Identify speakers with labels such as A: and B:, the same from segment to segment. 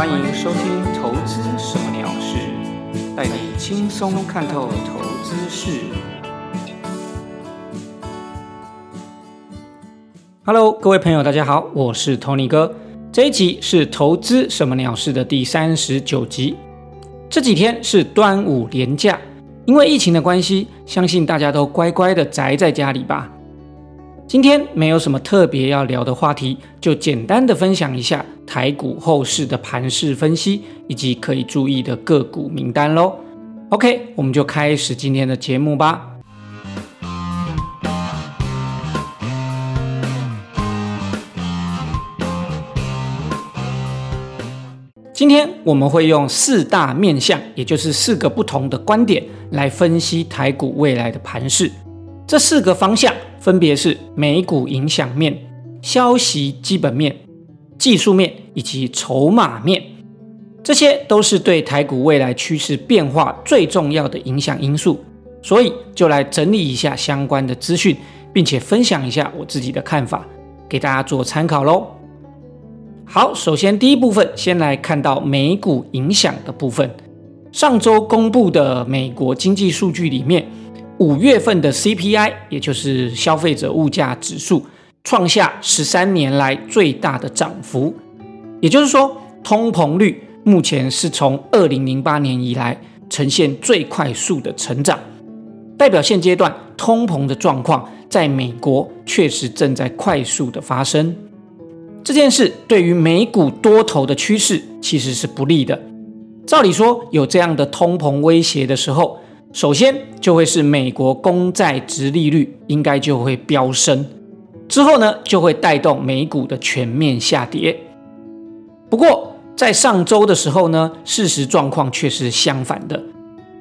A: 欢迎收听《投资什么鸟事》，带你轻松看透投资事。Hello，各位朋友，大家好，我是 Tony 哥。这一集是《投资什么鸟事》的第三十九集。这几天是端午连假，因为疫情的关系，相信大家都乖乖的宅在家里吧。今天没有什么特别要聊的话题，就简单的分享一下台股后市的盘势分析，以及可以注意的个股名单喽。OK，我们就开始今天的节目吧。今天我们会用四大面向，也就是四个不同的观点来分析台股未来的盘势。这四个方向分别是美股影响面、消息基本面、技术面以及筹码面，这些都是对台股未来趋势变化最重要的影响因素。所以就来整理一下相关的资讯，并且分享一下我自己的看法，给大家做参考喽。好，首先第一部分，先来看到美股影响的部分。上周公布的美国经济数据里面，五月份的 CPI，也就是消费者物价指数，创下十三年来最大的涨幅。也就是说，通膨率目前是从二零零八年以来呈现最快速的成长，代表现阶段通膨的状况在美国确实正在快速的发生。这件事对于美股多头的趋势其实是不利的。照理说，有这样的通膨威胁的时候，首先就会是美国公债值利率应该就会飙升，之后呢就会带动美股的全面下跌。不过在上周的时候呢，事实状况却是相反的。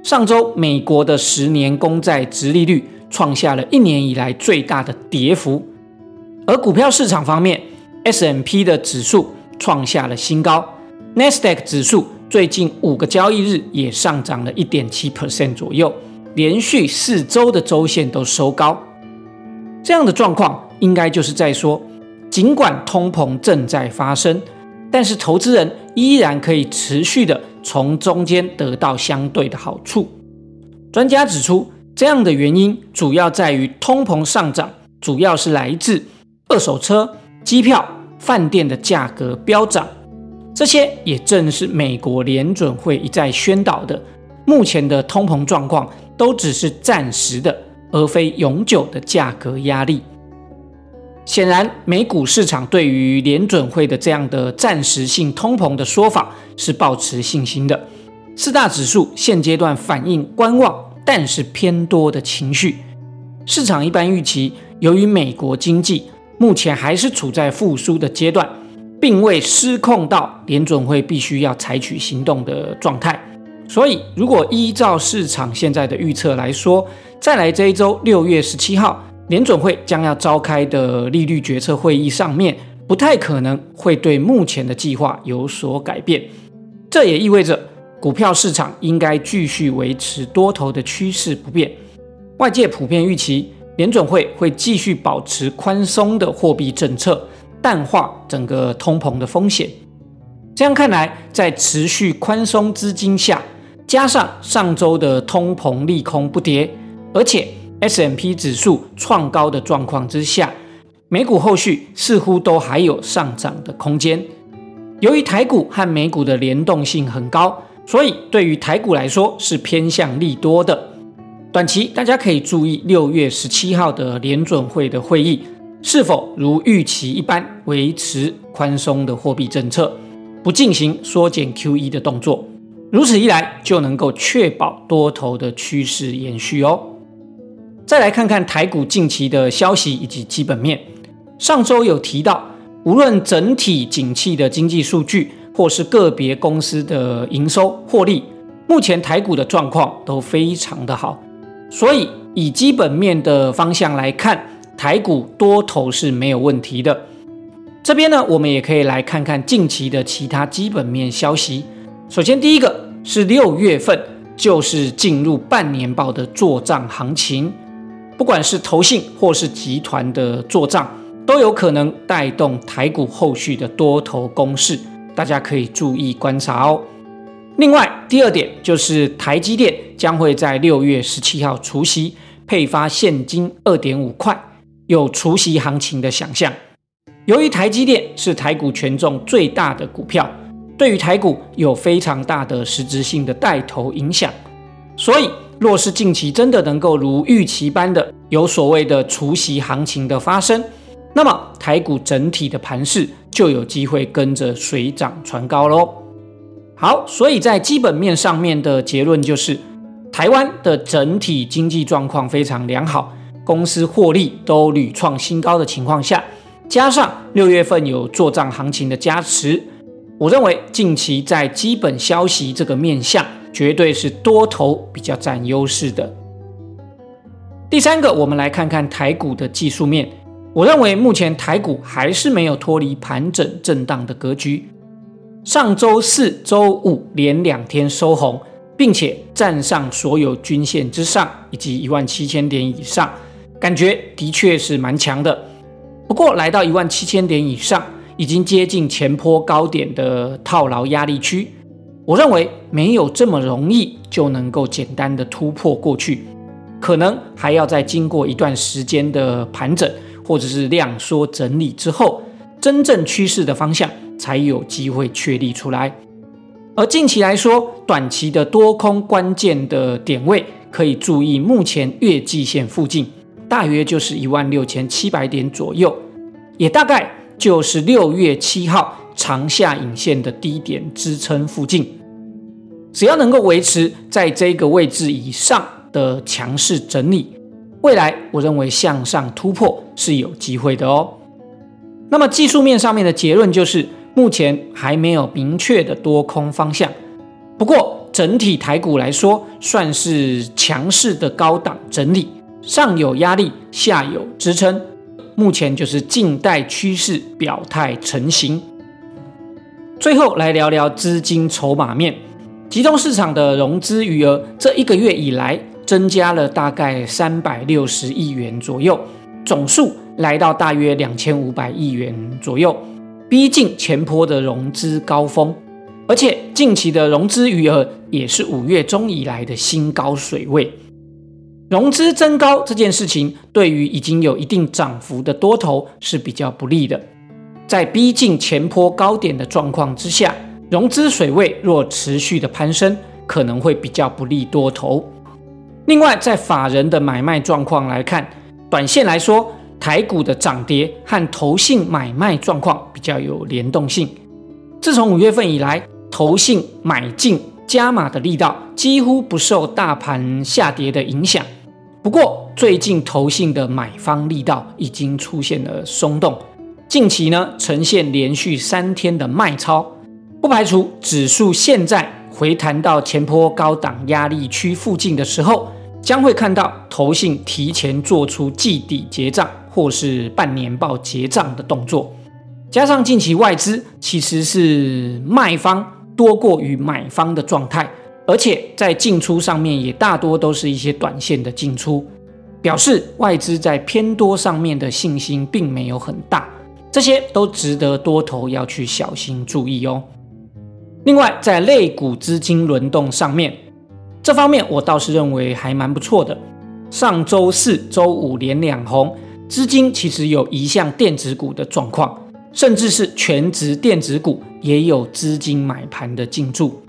A: 上周美国的十年公债值利率创下了一年以来最大的跌幅，而股票市场方面。S M P 的指数创下了新高 n e s d a q 指数最近五个交易日也上涨了一点七 percent 左右，连续四周的周线都收高。这样的状况应该就是在说，尽管通膨正在发生，但是投资人依然可以持续的从中间得到相对的好处。专家指出，这样的原因主要在于通膨上涨，主要是来自二手车。机票、饭店的价格飙涨，这些也正是美国联准会一再宣导的。目前的通膨状况都只是暂时的，而非永久的价格压力。显然，美股市场对于联准会的这样的暂时性通膨的说法是抱持信心的。四大指数现阶段反映观望，但是偏多的情绪。市场一般预期，由于美国经济。目前还是处在复苏的阶段，并未失控到联准会必须要采取行动的状态。所以，如果依照市场现在的预测来说，再来这一周六月十七号联准会将要召开的利率决策会议上面，不太可能会对目前的计划有所改变。这也意味着股票市场应该继续维持多头的趋势不变。外界普遍预期。联准会会继续保持宽松的货币政策，淡化整个通膨的风险。这样看来，在持续宽松资金下，加上上周的通膨利空不跌，而且 S M P 指数创高的状况之下，美股后续似乎都还有上涨的空间。由于台股和美股的联动性很高，所以对于台股来说是偏向利多的。短期大家可以注意六月十七号的联准会的会议是否如预期一般维持宽松的货币政策，不进行缩减 QE 的动作。如此一来，就能够确保多头的趋势延续哦。再来看看台股近期的消息以及基本面。上周有提到，无论整体景气的经济数据，或是个别公司的营收获利，目前台股的状况都非常的好。所以，以基本面的方向来看，台股多头是没有问题的。这边呢，我们也可以来看看近期的其他基本面消息。首先，第一个是六月份，就是进入半年报的做账行情，不管是投信或是集团的做账，都有可能带动台股后续的多头攻势。大家可以注意观察哦。另外，第二点就是台积电将会在六月十七号除夕配发现金二点五块，有除夕行情的想象。由于台积电是台股权重最大的股票，对于台股有非常大的实质性的带头影响，所以若是近期真的能够如预期般的有所谓的除夕行情的发生，那么台股整体的盘势就有机会跟着水涨船高喽。好，所以在基本面上面的结论就是，台湾的整体经济状况非常良好，公司获利都屡创新高的情况下，加上六月份有做账行情的加持，我认为近期在基本消息这个面向，绝对是多头比较占优势的。第三个，我们来看看台股的技术面，我认为目前台股还是没有脱离盘整震荡的格局。上周四周五连两天收红，并且站上所有均线之上，以及一万七千点以上，感觉的确是蛮强的。不过来到一万七千点以上，已经接近前坡高点的套牢压力区，我认为没有这么容易就能够简单的突破过去，可能还要再经过一段时间的盘整或者是量缩整理之后，真正趋势的方向。才有机会确立出来。而近期来说，短期的多空关键的点位可以注意，目前月季线附近大约就是一万六千七百点左右，也大概就是六月七号长下影线的低点支撑附近。只要能够维持在这个位置以上的强势整理，未来我认为向上突破是有机会的哦。那么技术面上面的结论就是。目前还没有明确的多空方向，不过整体台股来说，算是强势的高档整理，上有压力，下有支撑，目前就是静待趋势表态成型。最后来聊聊资金筹码面，集中市场的融资余额，这一个月以来增加了大概三百六十亿元左右，总数来到大约两千五百亿元左右。逼近前坡的融资高峰，而且近期的融资余额也是五月中以来的新高水位。融资增高这件事情，对于已经有一定涨幅的多头是比较不利的。在逼近前坡高点的状况之下，融资水位若持续的攀升，可能会比较不利多头。另外，在法人的买卖状况来看，短线来说。台股的涨跌和投信买卖状况比较有联动性。自从五月份以来，投信买进加码的力道几乎不受大盘下跌的影响。不过，最近投信的买方力道已经出现了松动，近期呢呈现连续三天的卖超，不排除指数现在回弹到前坡高档压力区附近的时候，将会看到投信提前做出季底结账。或是半年报结账的动作，加上近期外资其实是卖方多过于买方的状态，而且在进出上面也大多都是一些短线的进出，表示外资在偏多上面的信心并没有很大，这些都值得多头要去小心注意哦。另外，在类股资金轮动上面，这方面我倒是认为还蛮不错的。上周四周五连两红。资金其实有移向电子股的状况，甚至是全职电子股也有资金买盘的进驻。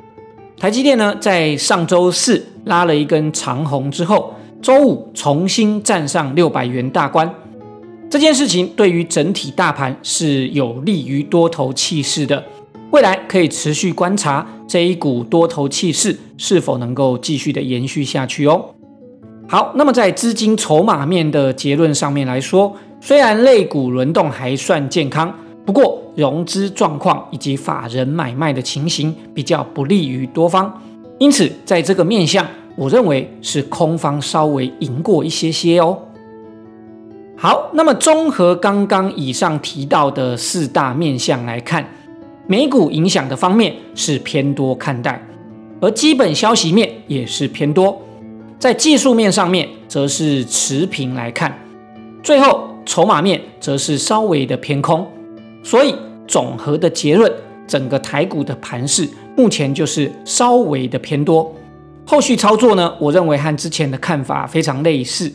A: 台积电呢，在上周四拉了一根长红之后，周五重新站上六百元大关。这件事情对于整体大盘是有利于多头气势的，未来可以持续观察这一股多头气势是否能够继续的延续下去哦。好，那么在资金筹码面的结论上面来说，虽然类股轮动还算健康，不过融资状况以及法人买卖的情形比较不利于多方，因此在这个面相，我认为是空方稍微赢过一些些哦。好，那么综合刚刚以上提到的四大面相来看，美股影响的方面是偏多看待，而基本消息面也是偏多。在技术面上面，则是持平来看；最后筹码面则是稍微的偏空，所以总和的结论，整个台股的盘势目前就是稍微的偏多。后续操作呢，我认为和之前的看法非常类似，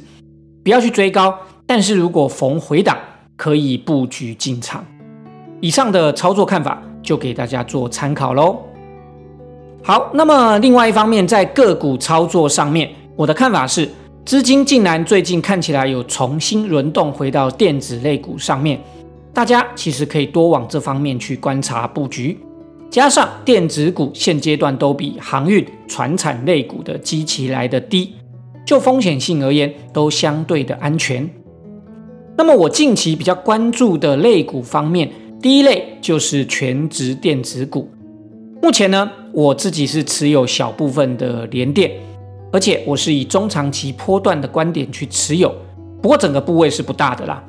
A: 不要去追高，但是如果逢回档可以布局进场。以上的操作看法就给大家做参考喽。好，那么另外一方面，在个股操作上面，我的看法是，资金竟然最近看起来有重新轮动回到电子类股上面，大家其实可以多往这方面去观察布局。加上电子股现阶段都比航运、船产类股的基期来的低，就风险性而言，都相对的安全。那么我近期比较关注的类股方面，第一类就是全职电子股。目前呢，我自己是持有小部分的联电，而且我是以中长期波段的观点去持有，不过整个部位是不大的啦。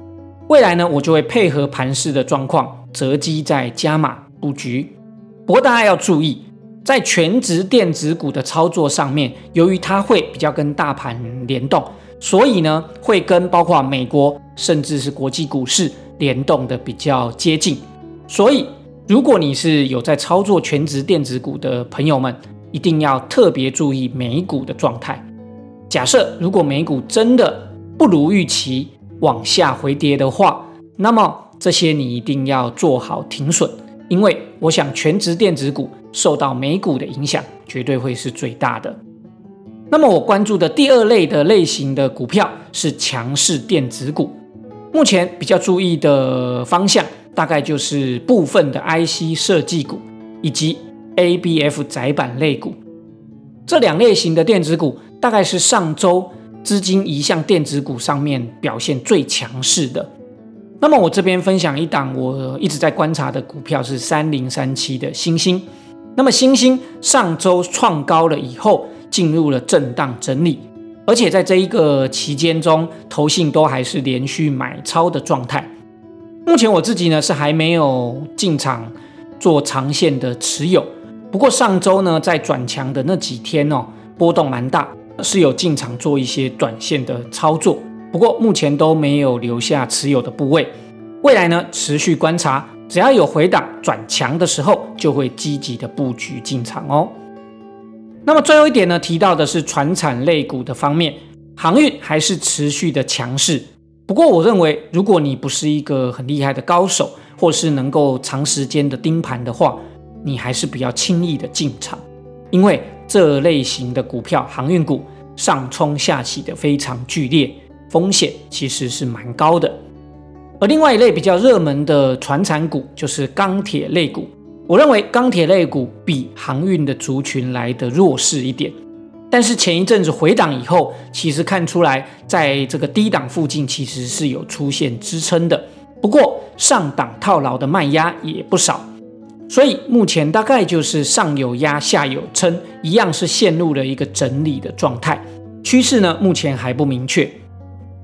A: 未来呢，我就会配合盘势的状况，择机再加码布局。不过大家要注意，在全职电子股的操作上面，由于它会比较跟大盘联动，所以呢，会跟包括美国甚至是国际股市联动的比较接近，所以。如果你是有在操作全职电子股的朋友们，一定要特别注意美股的状态。假设如果美股真的不如预期往下回跌的话，那么这些你一定要做好停损，因为我想全职电子股受到美股的影响，绝对会是最大的。那么我关注的第二类的类型的股票是强势电子股，目前比较注意的方向。大概就是部分的 IC 设计股以及 ABF 窄板类股这两类型的电子股，大概是上周资金移向电子股上面表现最强势的。那么我这边分享一档我一直在观察的股票是三零三七的星星。那么星星上周创高了以后，进入了震荡整理，而且在这一个期间中，投信都还是连续买超的状态。目前我自己呢是还没有进场做长线的持有，不过上周呢在转强的那几天哦，波动蛮大，是有进场做一些短线的操作，不过目前都没有留下持有的部位。未来呢持续观察，只要有回档转强的时候，就会积极的布局进场哦。那么最后一点呢，提到的是船产类股的方面，航运还是持续的强势。不过，我认为，如果你不是一个很厉害的高手，或是能够长时间的盯盘的话，你还是不要轻易的进场，因为这类型的股票，航运股上冲下起的非常剧烈，风险其实是蛮高的。而另外一类比较热门的船产股，就是钢铁类股。我认为钢铁类股比航运的族群来的弱势一点。但是前一阵子回档以后，其实看出来，在这个低档附近其实是有出现支撑的。不过上档套牢的卖压也不少，所以目前大概就是上有压，下有撑，一样是陷入了一个整理的状态。趋势呢，目前还不明确。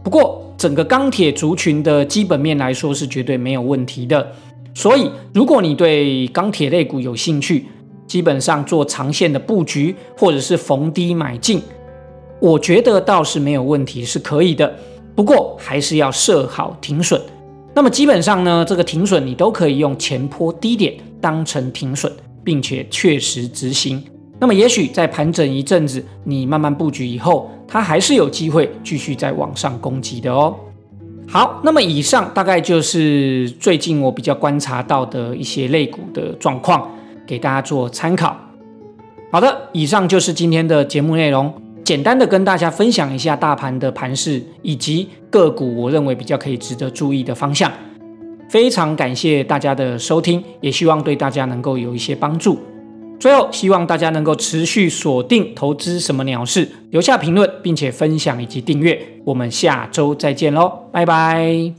A: 不过整个钢铁族群的基本面来说是绝对没有问题的。所以如果你对钢铁类股有兴趣，基本上做长线的布局，或者是逢低买进，我觉得倒是没有问题，是可以的。不过还是要设好停损。那么基本上呢，这个停损你都可以用前坡低点当成停损，并且确实执行。那么也许在盘整一阵子，你慢慢布局以后，它还是有机会继续在往上攻击的哦。好，那么以上大概就是最近我比较观察到的一些类股的状况。给大家做参考。好的，以上就是今天的节目内容，简单的跟大家分享一下大盘的盘势以及个股，我认为比较可以值得注意的方向。非常感谢大家的收听，也希望对大家能够有一些帮助。最后，希望大家能够持续锁定投资什么鸟事，留下评论，并且分享以及订阅。我们下周再见喽，拜拜。